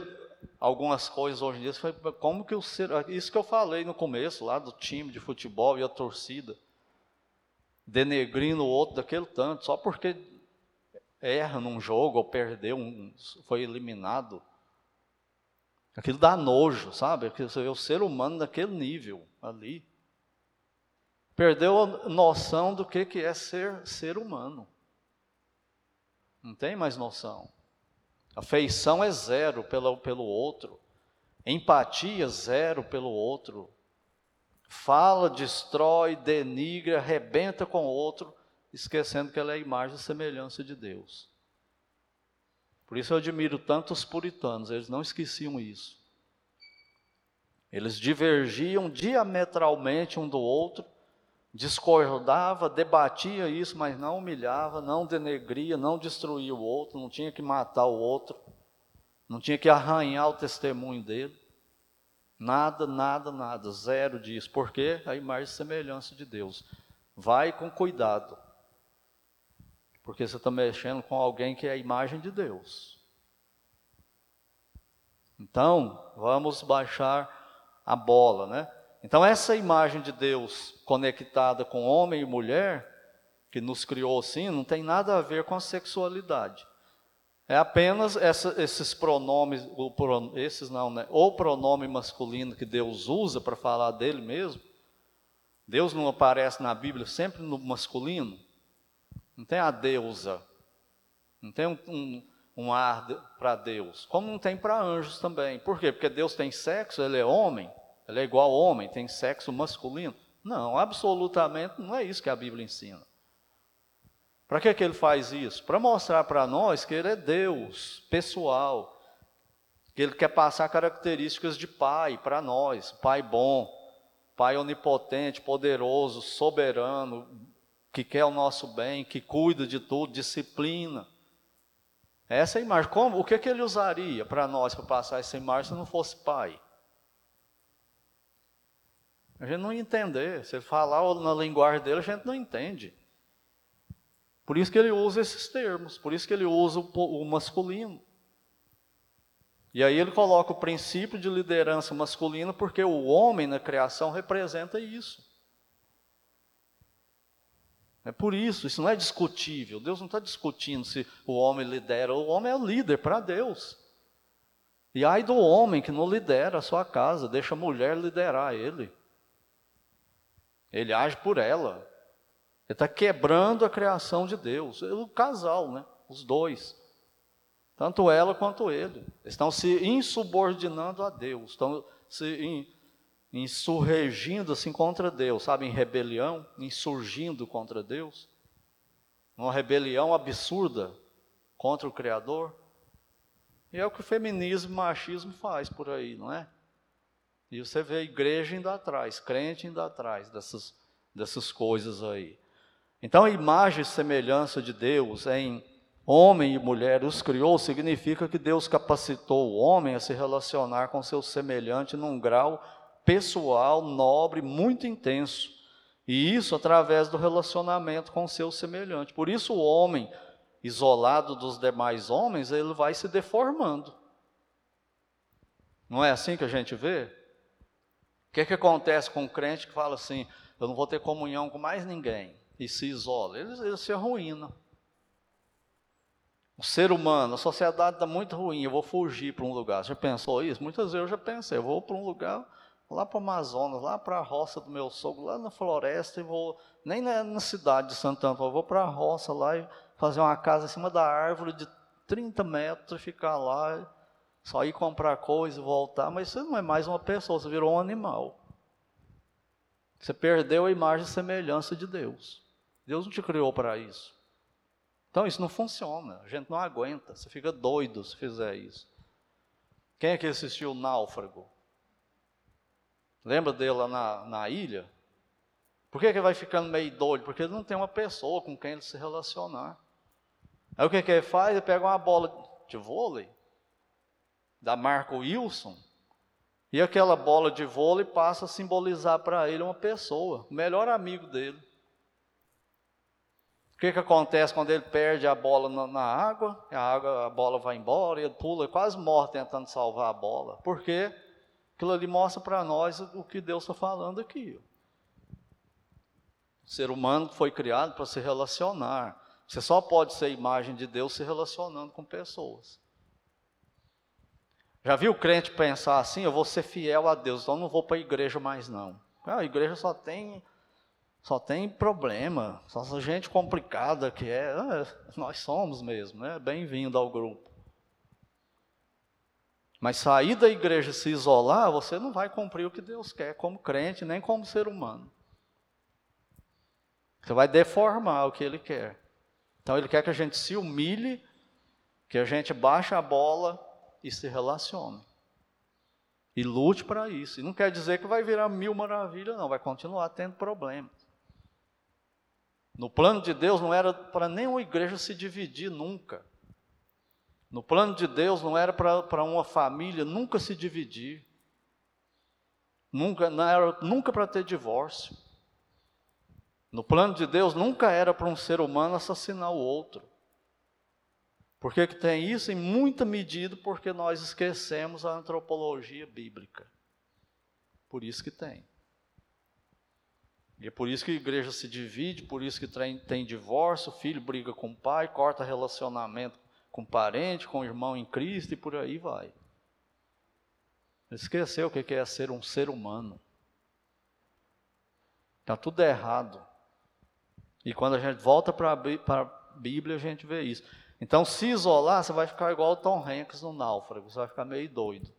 algumas coisas hoje em dia, como que o ser, isso que eu falei no começo lá do time de futebol e a torcida, denegrindo o outro daquele tanto, só porque erra num jogo ou perdeu, um, foi eliminado. Aquilo dá nojo, sabe? O ser humano daquele nível ali. Perdeu a noção do que, que é ser ser humano. Não tem mais noção. Afeição é zero pelo, pelo outro. Empatia zero pelo outro. Fala, destrói, denigra, arrebenta com o outro, esquecendo que ela é a imagem e semelhança de Deus. Por isso eu admiro tanto os puritanos, eles não esqueciam isso. Eles divergiam diametralmente um do outro, discordava, debatia isso, mas não humilhava, não denegria, não destruía o outro, não tinha que matar o outro, não tinha que arranhar o testemunho dele. Nada, nada, nada, zero disso. Por quê? A imagem e semelhança de Deus. Vai com cuidado. Porque você está mexendo com alguém que é a imagem de Deus. Então, vamos baixar a bola, né? Então, essa imagem de Deus conectada com homem e mulher, que nos criou assim, não tem nada a ver com a sexualidade. É apenas essa, esses pronomes, esses não, né? O pronome masculino que Deus usa para falar dele mesmo. Deus não aparece na Bíblia sempre no masculino. Não tem a deusa. Não tem um, um, um ar para Deus. Como não tem para anjos também. Por quê? Porque Deus tem sexo, ele é homem. Ele é igual ao homem, tem sexo masculino. Não, absolutamente não é isso que a Bíblia ensina. Para que, que ele faz isso? Para mostrar para nós que ele é Deus, pessoal, que ele quer passar características de pai para nós, pai bom, pai onipotente, poderoso, soberano, que quer o nosso bem, que cuida de tudo, disciplina. Essa é a imagem. Como, o que, que ele usaria para nós para passar essa imagem se não fosse pai? A gente não ia entender. Se ele falar na linguagem dele, a gente não entende. Por isso que ele usa esses termos, por isso que ele usa o, o masculino. E aí ele coloca o princípio de liderança masculina, porque o homem na criação representa isso. É por isso, isso não é discutível. Deus não está discutindo se o homem lidera, o homem é líder para Deus. E ai do homem que não lidera a sua casa, deixa a mulher liderar ele. Ele age por ela. Ele está quebrando a criação de Deus. O casal, né? Os dois. Tanto ela quanto ele. Estão se insubordinando a Deus. Estão se insurgindo assim contra Deus, sabe? Em rebelião, insurgindo contra Deus. Uma rebelião absurda contra o Criador. E é o que o feminismo e machismo faz por aí, não é? E você vê a igreja indo atrás, crente indo atrás dessas, dessas coisas aí. Então, a imagem e semelhança de Deus em homem e mulher os criou, significa que Deus capacitou o homem a se relacionar com seu semelhante num grau pessoal, nobre, muito intenso. E isso através do relacionamento com seu semelhante. Por isso, o homem, isolado dos demais homens, ele vai se deformando. Não é assim que a gente vê? O que, é que acontece com um crente que fala assim: eu não vou ter comunhão com mais ninguém? e se isola, ele, ele se arruína. O ser humano, a sociedade está muito ruim, eu vou fugir para um lugar. Você já pensou isso? Muitas vezes eu já pensei, eu vou para um lugar, lá para o Amazonas, lá para a roça do meu sogro, lá na floresta, e vou, nem na, na cidade de Santo Antônio, vou para a roça lá e fazer uma casa em cima da árvore de 30 metros, ficar lá, só ir comprar coisa e voltar, mas você não é mais uma pessoa, você virou um animal. Você perdeu a imagem e semelhança de Deus. Deus não te criou para isso. Então isso não funciona, a gente não aguenta, você fica doido se fizer isso. Quem é que assistiu o Náufrago? Lembra dele lá na, na ilha? Por que, que ele vai ficando meio doido? Porque ele não tem uma pessoa com quem ele se relacionar. Aí o que, que ele faz? Ele pega uma bola de vôlei, da marca Wilson, e aquela bola de vôlei passa a simbolizar para ele uma pessoa, o melhor amigo dele que, que acontece quando ele perde a bola na, na, água? A água, a bola vai embora, ele pula, quase morre tentando salvar a bola. Por quê? Aquilo ali mostra para nós o que Deus está falando aqui. O ser humano foi criado para se relacionar. Você só pode ser imagem de Deus se relacionando com pessoas. Já viu o crente pensar assim? Eu vou ser fiel a Deus, então não vou para a igreja mais não. Ah, a igreja só tem só tem problema, só gente complicada que é. é nós somos mesmo, né? Bem-vindo ao grupo. Mas sair da igreja e se isolar, você não vai cumprir o que Deus quer como crente, nem como ser humano. Você vai deformar o que Ele quer. Então Ele quer que a gente se humilhe, que a gente baixe a bola e se relacione. E lute para isso. E não quer dizer que vai virar mil maravilhas, não. Vai continuar tendo problemas. No plano de Deus não era para nenhuma igreja se dividir nunca. No plano de Deus não era para uma família nunca se dividir. Nunca, não era nunca para ter divórcio. No plano de Deus nunca era para um ser humano assassinar o outro. Por que, que tem isso? Em muita medida porque nós esquecemos a antropologia bíblica. Por isso que tem. E é por isso que a igreja se divide, por isso que tem, tem divórcio, filho briga com o pai, corta relacionamento com parente, com irmão em Cristo e por aí vai. Esqueceu o que é ser um ser humano. Está tudo errado. E quando a gente volta para a Bíblia, a gente vê isso. Então, se isolar, você vai ficar igual o Tom Hanks no Náufrago, você vai ficar meio doido.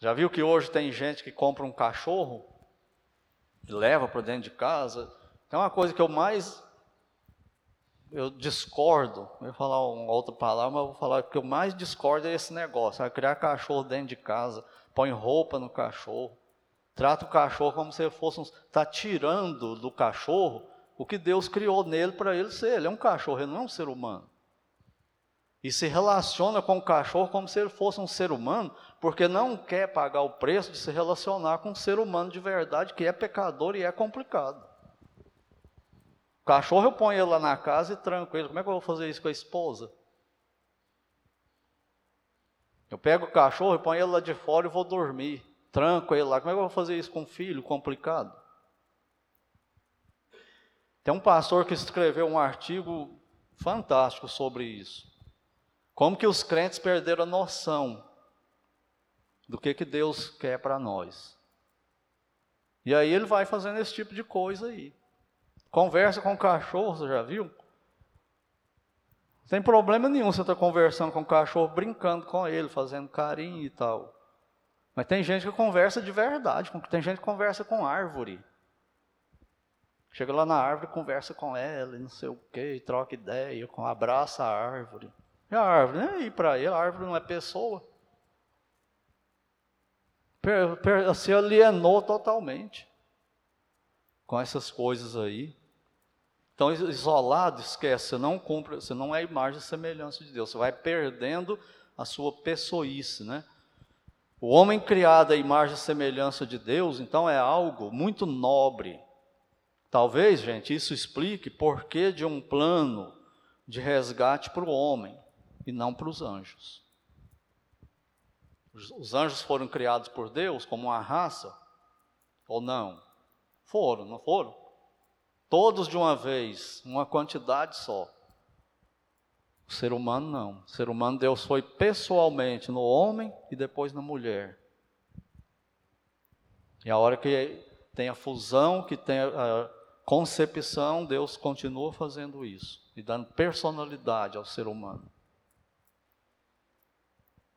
Já viu que hoje tem gente que compra um cachorro e leva para dentro de casa? É uma coisa que eu mais eu discordo, eu vou falar uma outra palavra, mas eu vou falar que eu mais discordo é esse negócio, é criar cachorro dentro de casa, põe roupa no cachorro, trata o cachorro como se fosse um, está tirando do cachorro o que Deus criou nele para ele ser, ele é um cachorro, ele não é um ser humano. E se relaciona com o cachorro como se ele fosse um ser humano, porque não quer pagar o preço de se relacionar com um ser humano de verdade, que é pecador e é complicado cachorro eu ponho ele lá na casa e tranco ele. Como é que eu vou fazer isso com a esposa? Eu pego o cachorro e ponho ele lá de fora e vou dormir. Tranco ele lá. Como é que eu vou fazer isso com o filho? Complicado. Tem um pastor que escreveu um artigo fantástico sobre isso. Como que os crentes perderam a noção do que, que Deus quer para nós. E aí ele vai fazendo esse tipo de coisa aí. Conversa com cachorro, você já viu? Sem problema nenhum você está conversando com o cachorro, brincando com ele, fazendo carinho e tal. Mas tem gente que conversa de verdade, tem gente que conversa com árvore. Chega lá na árvore, conversa com ela, e não sei o que, troca ideia, abraça a árvore. E a árvore, nem aí para ele, a árvore não é pessoa. Se alienou totalmente com essas coisas aí. Então, isolado, esquece, você não cumpre, você não é imagem e semelhança de Deus, você vai perdendo a sua pessoice, né? O homem criado à imagem e semelhança de Deus, então é algo muito nobre. Talvez, gente, isso explique por que de um plano de resgate para o homem e não para os anjos. Os anjos foram criados por Deus como uma raça ou não? Foram, não foram? Todos de uma vez, uma quantidade só. O ser humano não. O ser humano, Deus foi pessoalmente no homem e depois na mulher. E a hora que tem a fusão, que tem a concepção, Deus continua fazendo isso e dando personalidade ao ser humano.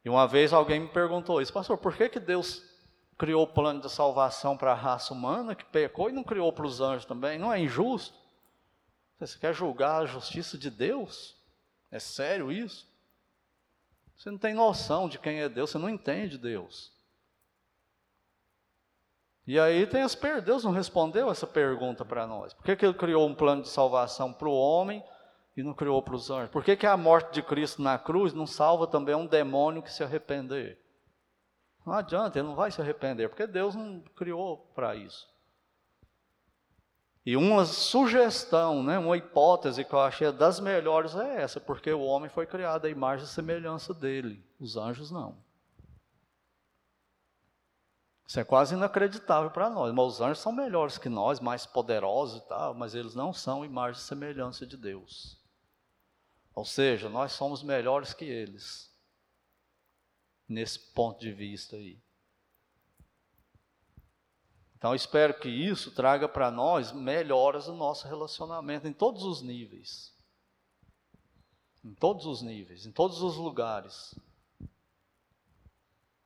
E uma vez alguém me perguntou isso, pastor, por que, que Deus criou o plano de salvação para a raça humana, que pecou, e não criou para os anjos também. Não é injusto? Você quer julgar a justiça de Deus? É sério isso? Você não tem noção de quem é Deus, você não entende Deus. E aí tem as per... Deus não respondeu essa pergunta para nós. Por que, que ele criou um plano de salvação para o homem e não criou para os anjos? Por que, que a morte de Cristo na cruz não salva também um demônio que se arrepender? Não adianta, ele não vai se arrepender, porque Deus não criou para isso. E uma sugestão, né, uma hipótese que eu achei das melhores é essa, porque o homem foi criado à imagem e semelhança dele, os anjos não. Isso é quase inacreditável para nós, mas os anjos são melhores que nós, mais poderosos e tal, mas eles não são imagem e semelhança de Deus. Ou seja, nós somos melhores que eles nesse ponto de vista aí. Então, espero que isso traga para nós melhoras no nosso relacionamento em todos os níveis. Em todos os níveis, em todos os lugares.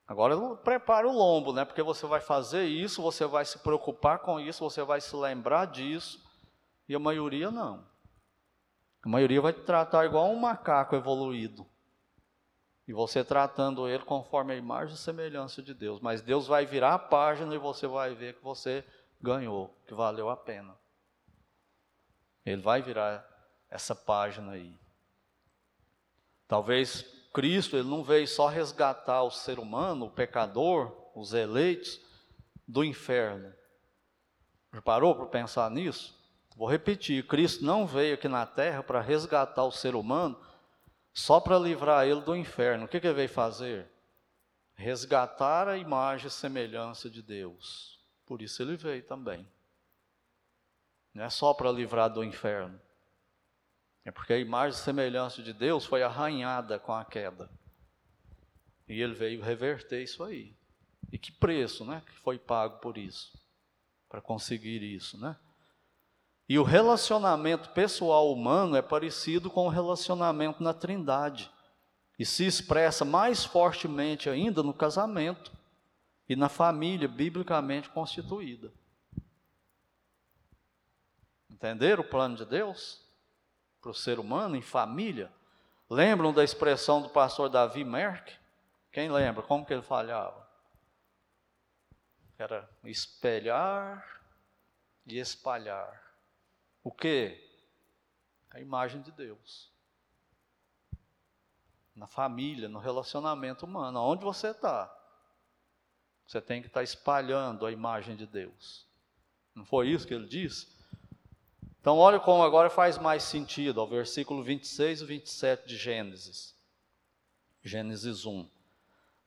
Agora prepare o lombo, né? Porque você vai fazer isso, você vai se preocupar com isso, você vai se lembrar disso, e a maioria não. A maioria vai te tratar igual um macaco evoluído. E você tratando ele conforme a imagem e semelhança de Deus. Mas Deus vai virar a página e você vai ver que você ganhou, que valeu a pena. Ele vai virar essa página aí. Talvez Cristo ele não veio só resgatar o ser humano, o pecador, os eleitos do inferno. Já parou para pensar nisso? Vou repetir: Cristo não veio aqui na terra para resgatar o ser humano só para livrar ele do inferno. O que, que ele veio fazer? Resgatar a imagem e semelhança de Deus. Por isso ele veio também. Não é só para livrar do inferno. É porque a imagem e semelhança de Deus foi arranhada com a queda. E ele veio reverter isso aí. E que preço, né, que foi pago por isso, para conseguir isso, né? E o relacionamento pessoal humano é parecido com o relacionamento na Trindade e se expressa mais fortemente ainda no casamento e na família biblicamente constituída. Entenderam o plano de Deus para o ser humano em família? Lembram da expressão do pastor Davi Merck? Quem lembra como que ele falhava? Era espelhar e espalhar. O que? A imagem de Deus. Na família, no relacionamento humano, onde você está. Você tem que estar tá espalhando a imagem de Deus. Não foi isso que ele disse? Então, olha como agora faz mais sentido, ao versículo 26 e 27 de Gênesis. Gênesis 1.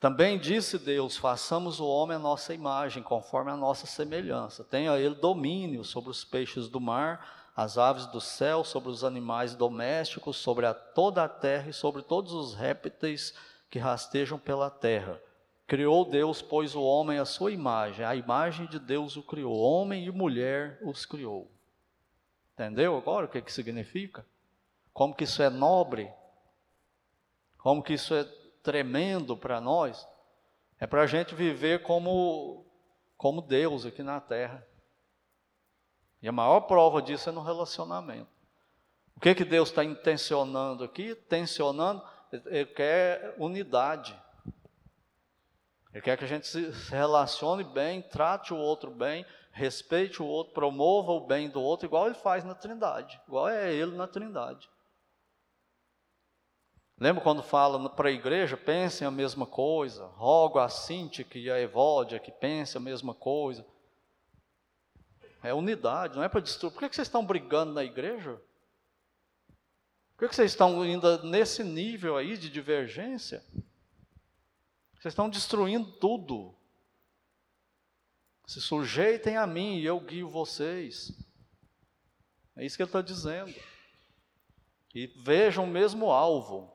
Também disse Deus: façamos o homem a nossa imagem, conforme a nossa semelhança. Tenha ele domínio sobre os peixes do mar, as aves do céu, sobre os animais domésticos, sobre a, toda a terra e sobre todos os répteis que rastejam pela terra. Criou Deus, pois, o homem à sua imagem, a imagem de Deus o criou, homem e mulher os criou. Entendeu agora o que, que significa? Como que isso é nobre? Como que isso é tremendo para nós? É para a gente viver como, como Deus aqui na terra. E a maior prova disso é no relacionamento. O que, que Deus está intencionando aqui? Tensionando, Ele quer unidade. Ele quer que a gente se relacione bem, trate o outro bem, respeite o outro, promova o bem do outro, igual ele faz na Trindade, igual é ele na Trindade. Lembra quando fala para a igreja, pensem a mesma coisa, rogo a Cíntica e a Evódia que pensem a mesma coisa. É unidade, não é para destruir. Por que vocês estão brigando na igreja? Por que vocês estão ainda nesse nível aí de divergência? Vocês estão destruindo tudo. Se sujeitem a mim e eu guio vocês. É isso que ele está dizendo. E vejam o mesmo alvo.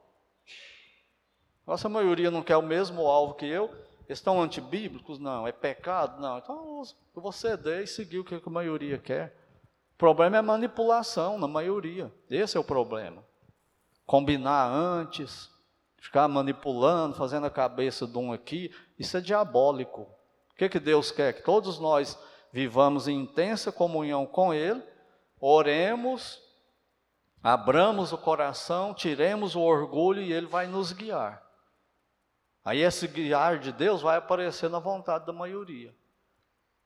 Nossa maioria não quer o mesmo alvo que eu. Estão antibíblicos? Não. É pecado? Não. Então eu vou ceder e seguir o que a maioria quer. O problema é manipulação na maioria. Esse é o problema. Combinar antes, ficar manipulando, fazendo a cabeça de um aqui, isso é diabólico. O que, que Deus quer? Que todos nós vivamos em intensa comunhão com Ele, oremos, abramos o coração, tiremos o orgulho e Ele vai nos guiar. Aí esse guiar de Deus vai aparecer na vontade da maioria.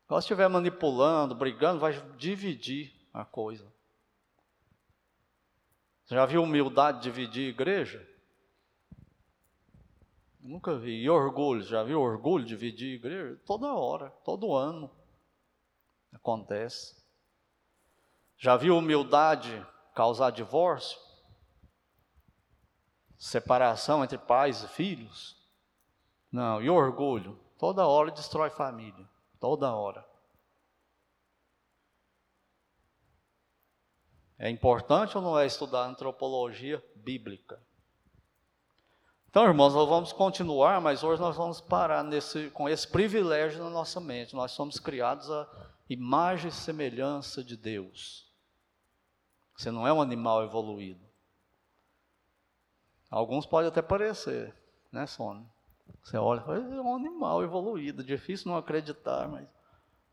Se estiver manipulando, brigando, vai dividir a coisa. Você já viu humildade dividir igreja? Nunca vi. E orgulho, já viu orgulho dividir igreja? Toda hora, todo ano acontece. Já viu humildade causar divórcio? Separação entre pais e filhos? Não, e orgulho? Toda hora destrói família, toda hora. É importante ou não é estudar antropologia bíblica? Então, irmãos, nós vamos continuar, mas hoje nós vamos parar nesse, com esse privilégio na nossa mente. Nós somos criados a imagem e semelhança de Deus. Você não é um animal evoluído. Alguns podem até parecer, né, Sônia? Você olha é um animal evoluído, difícil não acreditar, mas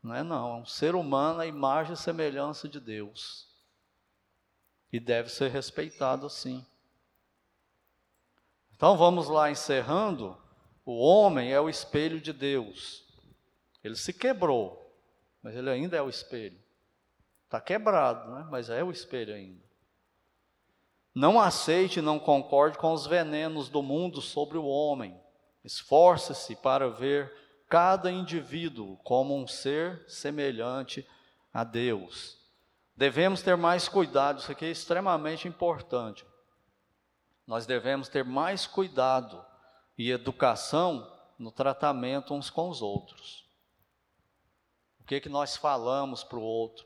não é não, é um ser humano a imagem e semelhança de Deus. E deve ser respeitado assim. Então vamos lá encerrando. O homem é o espelho de Deus. Ele se quebrou, mas ele ainda é o espelho. Está quebrado, né? mas é o espelho ainda. Não aceite e não concorde com os venenos do mundo sobre o homem. Esforce-se para ver cada indivíduo como um ser semelhante a Deus. Devemos ter mais cuidado, isso aqui é extremamente importante nós devemos ter mais cuidado e educação no tratamento uns com os outros. O que que nós falamos para o outro?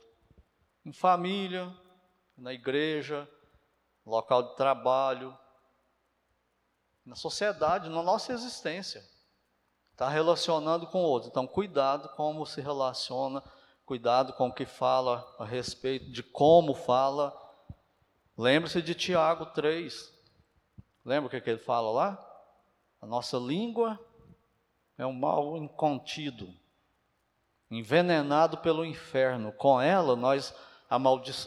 Em família, na igreja, local de trabalho, na sociedade, na nossa existência. Está relacionando com o outro. Então, cuidado como se relaciona, cuidado com o que fala a respeito de como fala. Lembre-se de Tiago 3. Lembra o que, que ele fala lá? A nossa língua é um mal incontido, envenenado pelo inferno. Com ela, nós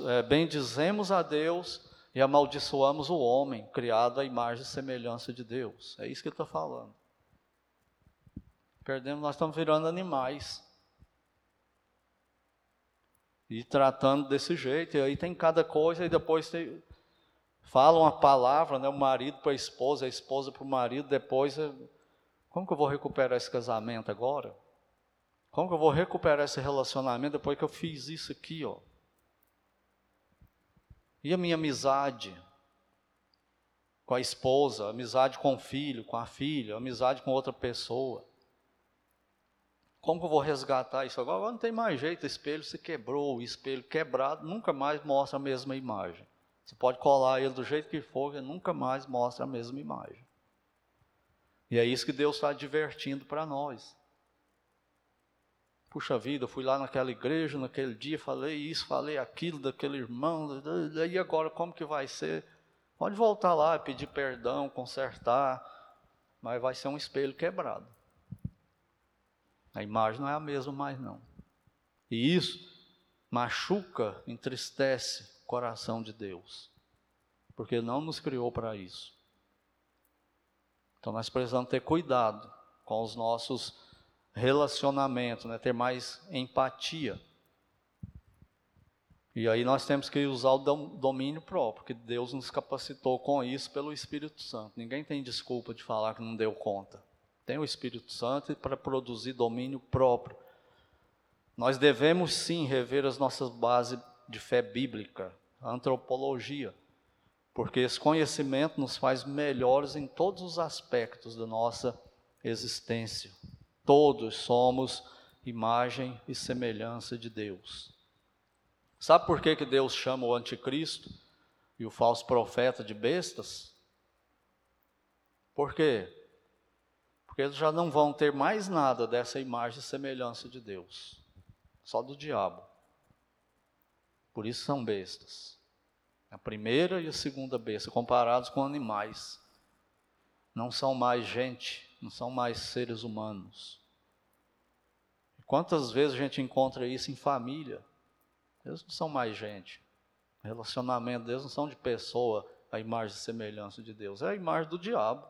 é, bendizemos a Deus e amaldiçoamos o homem, criado à imagem e semelhança de Deus. É isso que ele está falando. Perdemos, nós estamos virando animais. E tratando desse jeito, e aí tem cada coisa, e depois tem, fala uma palavra, né, o marido para a esposa, a esposa para o marido, depois, como que eu vou recuperar esse casamento agora? Como que eu vou recuperar esse relacionamento depois que eu fiz isso aqui, ó? E a minha amizade com a esposa, amizade com o filho, com a filha, amizade com outra pessoa. Como que eu vou resgatar isso agora? Agora não tem mais jeito, o espelho se quebrou, o espelho quebrado nunca mais mostra a mesma imagem. Você pode colar ele do jeito que for, ele nunca mais mostra a mesma imagem. E é isso que Deus está divertindo para nós. Puxa vida, eu fui lá naquela igreja, naquele dia, falei isso, falei aquilo daquele irmão, e agora como que vai ser? Pode voltar lá, pedir perdão, consertar, mas vai ser um espelho quebrado. A imagem não é a mesma mais não. E isso machuca, entristece coração de Deus, porque não nos criou para isso. Então nós precisamos ter cuidado com os nossos relacionamento, né? ter mais empatia. E aí nós temos que usar o domínio próprio, que Deus nos capacitou com isso pelo Espírito Santo. Ninguém tem desculpa de falar que não deu conta. Tem o Espírito Santo para produzir domínio próprio. Nós devemos sim rever as nossas bases de fé bíblica, antropologia, porque esse conhecimento nos faz melhores em todos os aspectos da nossa existência. Todos somos imagem e semelhança de Deus. Sabe por que, que Deus chama o anticristo e o falso profeta de bestas? Por quê? Porque eles já não vão ter mais nada dessa imagem e semelhança de Deus, só do diabo. Por isso são bestas. A primeira e a segunda besta, comparados com animais. Não são mais gente, não são mais seres humanos. Quantas vezes a gente encontra isso em família? Eles não são mais gente. Relacionamento deles não são de pessoa, a imagem e semelhança de Deus, é a imagem do diabo.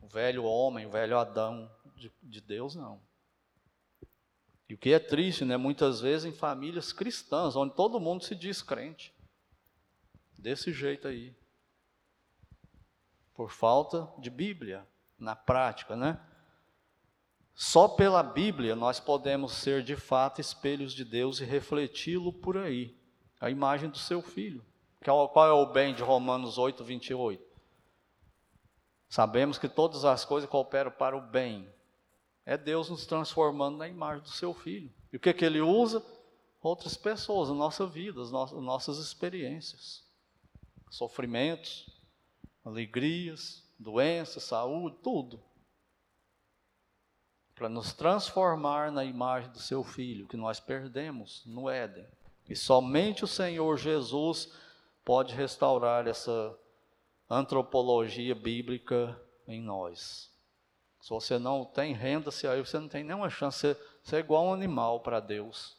O velho homem, o velho Adão de, de Deus, não. E o que é triste, né? Muitas vezes em famílias cristãs, onde todo mundo se diz crente. Desse jeito aí por falta de Bíblia na prática, né? Só pela Bíblia nós podemos ser de fato espelhos de Deus e refleti-lo por aí. A imagem do seu filho. Qual é o bem de Romanos 8, 28? Sabemos que todas as coisas cooperam para o bem. É Deus nos transformando na imagem do seu filho. E o que, que ele usa? Outras pessoas, a nossa vida, as nossas experiências, sofrimentos, alegrias, doenças, saúde, tudo. Para nos transformar na imagem do seu filho, que nós perdemos no Éden. E somente o Senhor Jesus pode restaurar essa antropologia bíblica em nós. Se você não tem, renda-se aí, você não tem nenhuma chance ser, ser igual um animal para Deus.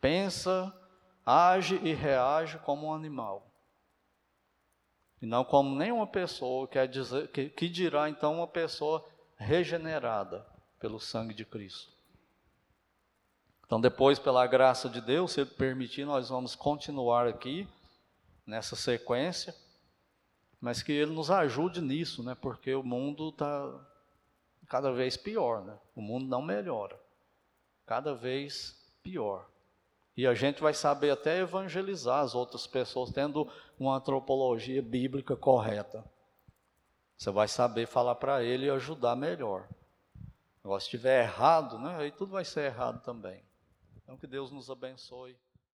Pensa, age e reage como um animal. E não como nenhuma pessoa, quer dizer, que, que dirá então uma pessoa regenerada pelo sangue de Cristo. Então, depois, pela graça de Deus, se Ele permitir, nós vamos continuar aqui nessa sequência, mas que Ele nos ajude nisso, né? Porque o mundo está cada vez pior, né? O mundo não melhora, cada vez pior. E a gente vai saber até evangelizar as outras pessoas, tendo uma antropologia bíblica correta. Você vai saber falar para ele e ajudar melhor. Agora, se estiver errado, né, aí tudo vai ser errado também. Então, que Deus nos abençoe.